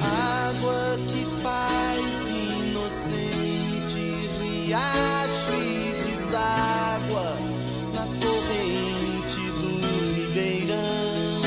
Água que faz inocente e na corrente do Ribeirão.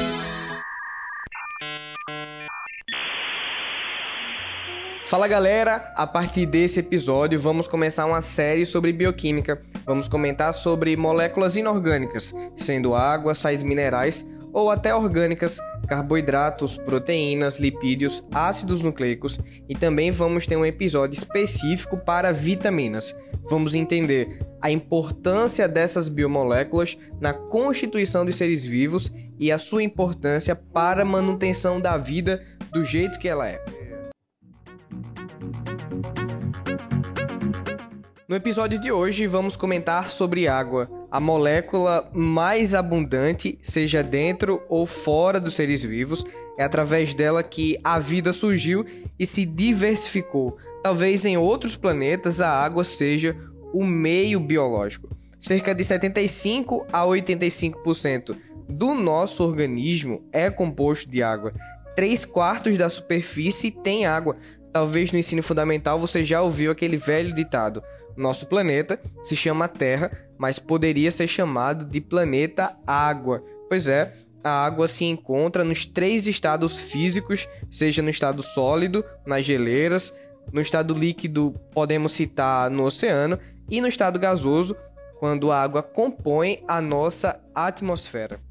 Fala galera, a partir desse episódio vamos começar uma série sobre bioquímica. Vamos comentar sobre moléculas inorgânicas, sendo água, sais minerais ou até orgânicas, carboidratos, proteínas, lipídios, ácidos nucleicos e também vamos ter um episódio específico para vitaminas. Vamos entender a importância dessas biomoléculas na constituição dos seres vivos e a sua importância para a manutenção da vida do jeito que ela é. No episódio de hoje, vamos comentar sobre água, a molécula mais abundante, seja dentro ou fora dos seres vivos. É através dela que a vida surgiu e se diversificou. Talvez em outros planetas a água seja o meio biológico. Cerca de 75 a 85% do nosso organismo é composto de água. 3 quartos da superfície tem água. Talvez no ensino fundamental você já ouviu aquele velho ditado: nosso planeta se chama Terra, mas poderia ser chamado de planeta Água. Pois é, a água se encontra nos três estados físicos, seja no estado sólido, nas geleiras, no estado líquido, podemos citar no oceano, e no estado gasoso, quando a água compõe a nossa atmosfera.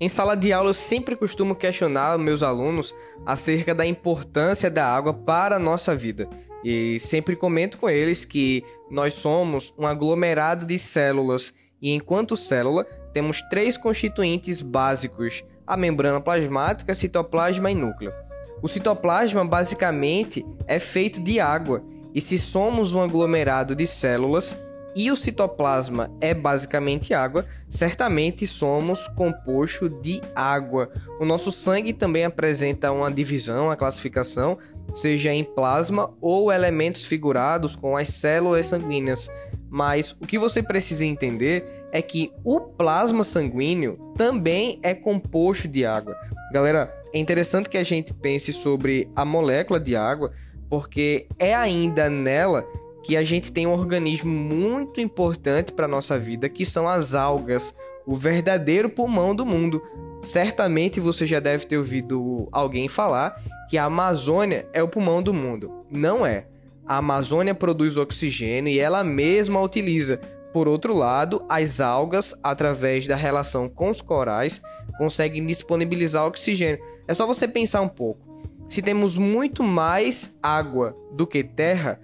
Em sala de aula, eu sempre costumo questionar meus alunos acerca da importância da água para a nossa vida. E sempre comento com eles que nós somos um aglomerado de células e, enquanto célula, temos três constituintes básicos: a membrana plasmática, citoplasma e núcleo. O citoplasma basicamente é feito de água, e se somos um aglomerado de células, e o citoplasma é basicamente água, certamente somos composto de água. O nosso sangue também apresenta uma divisão, uma classificação, seja em plasma ou elementos figurados com as células sanguíneas. Mas o que você precisa entender é que o plasma sanguíneo também é composto de água. Galera, é interessante que a gente pense sobre a molécula de água, porque é ainda nela que a gente tem um organismo muito importante para nossa vida, que são as algas, o verdadeiro pulmão do mundo. Certamente você já deve ter ouvido alguém falar que a Amazônia é o pulmão do mundo. Não é. A Amazônia produz oxigênio e ela mesma utiliza. Por outro lado, as algas, através da relação com os corais, conseguem disponibilizar oxigênio. É só você pensar um pouco. Se temos muito mais água do que terra,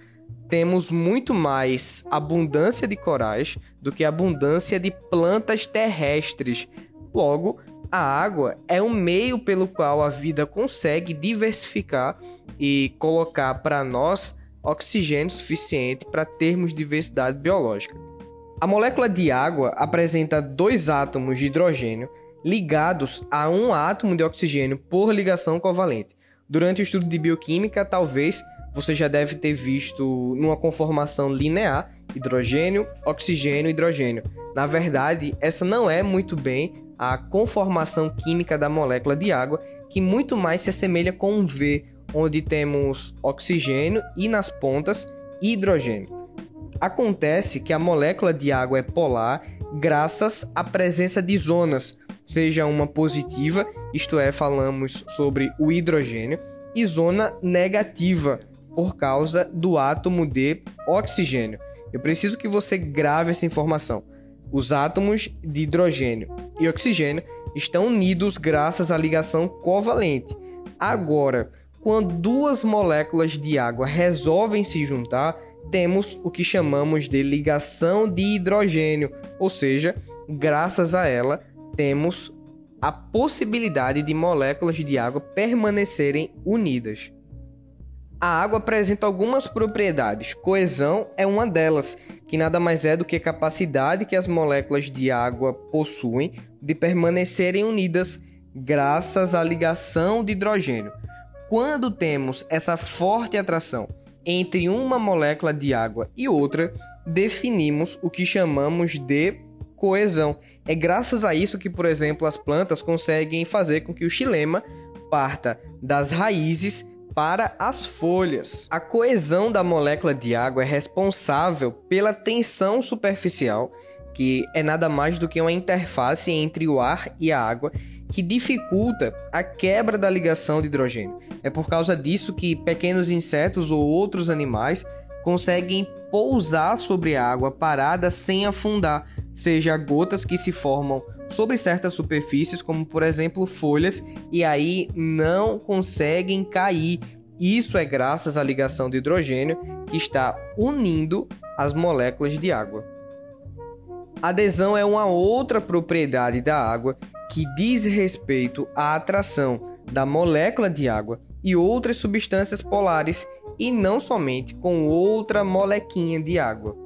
temos muito mais abundância de corais do que abundância de plantas terrestres. Logo, a água é um meio pelo qual a vida consegue diversificar e colocar para nós oxigênio suficiente para termos diversidade biológica. A molécula de água apresenta dois átomos de hidrogênio ligados a um átomo de oxigênio por ligação covalente. Durante o estudo de bioquímica, talvez você já deve ter visto numa conformação linear hidrogênio, oxigênio, hidrogênio. Na verdade, essa não é muito bem a conformação química da molécula de água, que muito mais se assemelha com um V, onde temos oxigênio e nas pontas hidrogênio. Acontece que a molécula de água é polar graças à presença de zonas, seja uma positiva, isto é, falamos sobre o hidrogênio, e zona negativa, por causa do átomo de oxigênio. Eu preciso que você grave essa informação. Os átomos de hidrogênio e oxigênio estão unidos graças à ligação covalente. Agora, quando duas moléculas de água resolvem se juntar, temos o que chamamos de ligação de hidrogênio, ou seja, graças a ela, temos a possibilidade de moléculas de água permanecerem unidas. A água apresenta algumas propriedades. Coesão é uma delas, que nada mais é do que a capacidade que as moléculas de água possuem de permanecerem unidas graças à ligação de hidrogênio. Quando temos essa forte atração entre uma molécula de água e outra, definimos o que chamamos de coesão. É graças a isso que, por exemplo, as plantas conseguem fazer com que o xilema parta das raízes para as folhas. A coesão da molécula de água é responsável pela tensão superficial, que é nada mais do que uma interface entre o ar e a água que dificulta a quebra da ligação de hidrogênio. É por causa disso que pequenos insetos ou outros animais conseguem pousar sobre a água parada sem afundar, seja gotas que se formam sobre certas superfícies, como por exemplo folhas, e aí não conseguem cair. Isso é graças à ligação de hidrogênio que está unindo as moléculas de água. Adesão é uma outra propriedade da água que diz respeito à atração da molécula de água e outras substâncias polares e não somente com outra molequinha de água.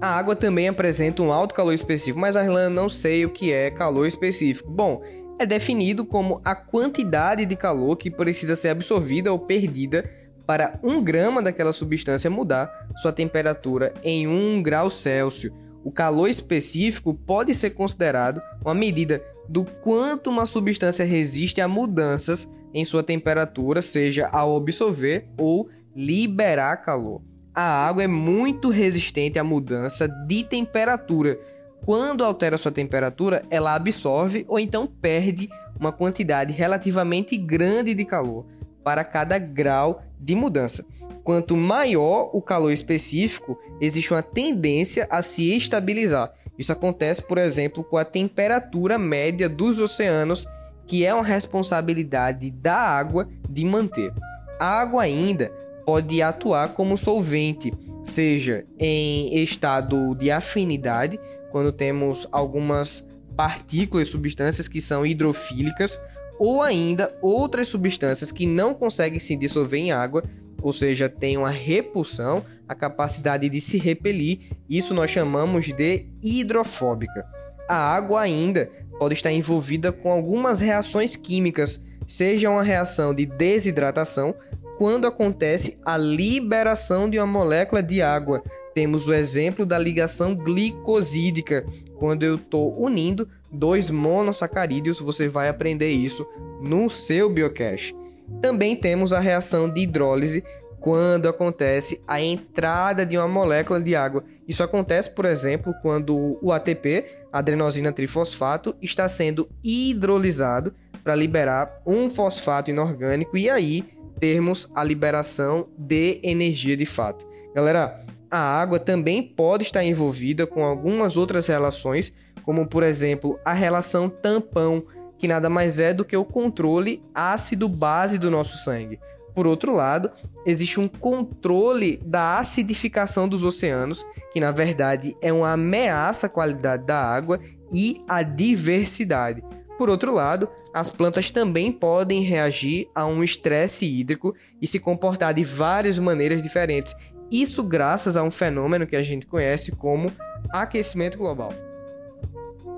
A água também apresenta um alto calor específico, mas a Irlanda não sei o que é calor específico. Bom, é definido como a quantidade de calor que precisa ser absorvida ou perdida para um grama daquela substância mudar sua temperatura em 1 grau Celsius. O calor específico pode ser considerado uma medida do quanto uma substância resiste a mudanças em sua temperatura, seja ao absorver ou liberar calor. A água é muito resistente à mudança de temperatura. Quando altera sua temperatura, ela absorve ou então perde uma quantidade relativamente grande de calor para cada grau de mudança. Quanto maior o calor específico, existe uma tendência a se estabilizar. Isso acontece, por exemplo, com a temperatura média dos oceanos, que é uma responsabilidade da água de manter. A água ainda pode atuar como solvente, seja em estado de afinidade, quando temos algumas partículas, substâncias que são hidrofílicas, ou ainda outras substâncias que não conseguem se dissolver em água, ou seja, tem uma repulsão, a capacidade de se repelir, isso nós chamamos de hidrofóbica. A água ainda pode estar envolvida com algumas reações químicas, seja uma reação de desidratação, quando acontece a liberação de uma molécula de água. Temos o exemplo da ligação glicosídica, quando eu estou unindo dois monossacarídeos, você vai aprender isso no seu biocache. Também temos a reação de hidrólise, quando acontece a entrada de uma molécula de água. Isso acontece, por exemplo, quando o ATP, adenosina trifosfato, está sendo hidrolisado para liberar um fosfato inorgânico e aí termos a liberação de energia de fato. Galera, a água também pode estar envolvida com algumas outras relações, como por exemplo a relação tampão, que nada mais é do que o controle ácido-base do nosso sangue. Por outro lado, existe um controle da acidificação dos oceanos, que na verdade é uma ameaça à qualidade da água e à diversidade. Por outro lado, as plantas também podem reagir a um estresse hídrico e se comportar de várias maneiras diferentes. Isso graças a um fenômeno que a gente conhece como aquecimento global.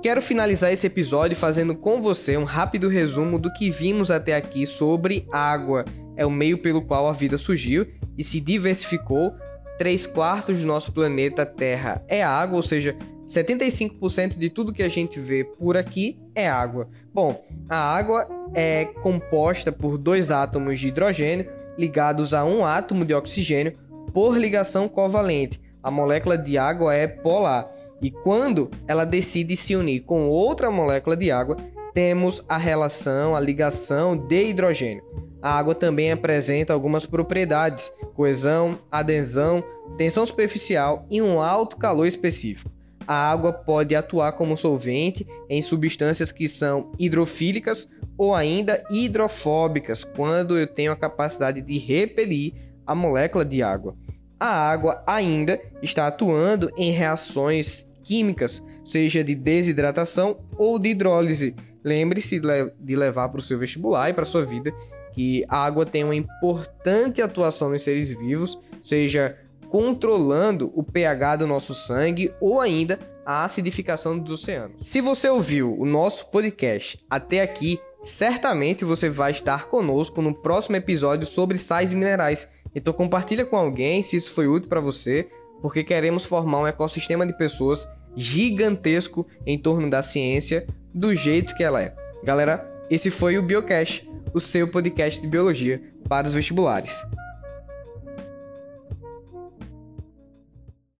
Quero finalizar esse episódio fazendo com você um rápido resumo do que vimos até aqui sobre água. É o meio pelo qual a vida surgiu e se diversificou. Três quartos do nosso planeta Terra é água, ou seja, 75% de tudo que a gente vê por aqui é água. Bom, a água é composta por dois átomos de hidrogênio ligados a um átomo de oxigênio por ligação covalente. A molécula de água é polar e quando ela decide se unir com outra molécula de água, temos a relação, a ligação de hidrogênio. A água também apresenta algumas propriedades: coesão, adesão, tensão superficial e um alto calor específico a água pode atuar como solvente em substâncias que são hidrofílicas ou ainda hidrofóbicas, quando eu tenho a capacidade de repelir a molécula de água. A água ainda está atuando em reações químicas, seja de desidratação ou de hidrólise. Lembre-se de levar para o seu vestibular e para a sua vida que a água tem uma importante atuação nos seres vivos, seja controlando o pH do nosso sangue ou ainda a acidificação dos oceanos. Se você ouviu o nosso podcast até aqui, certamente você vai estar conosco no próximo episódio sobre sais minerais. Então compartilha com alguém se isso foi útil para você, porque queremos formar um ecossistema de pessoas gigantesco em torno da ciência do jeito que ela é. Galera, esse foi o Biocast o seu podcast de biologia para os vestibulares.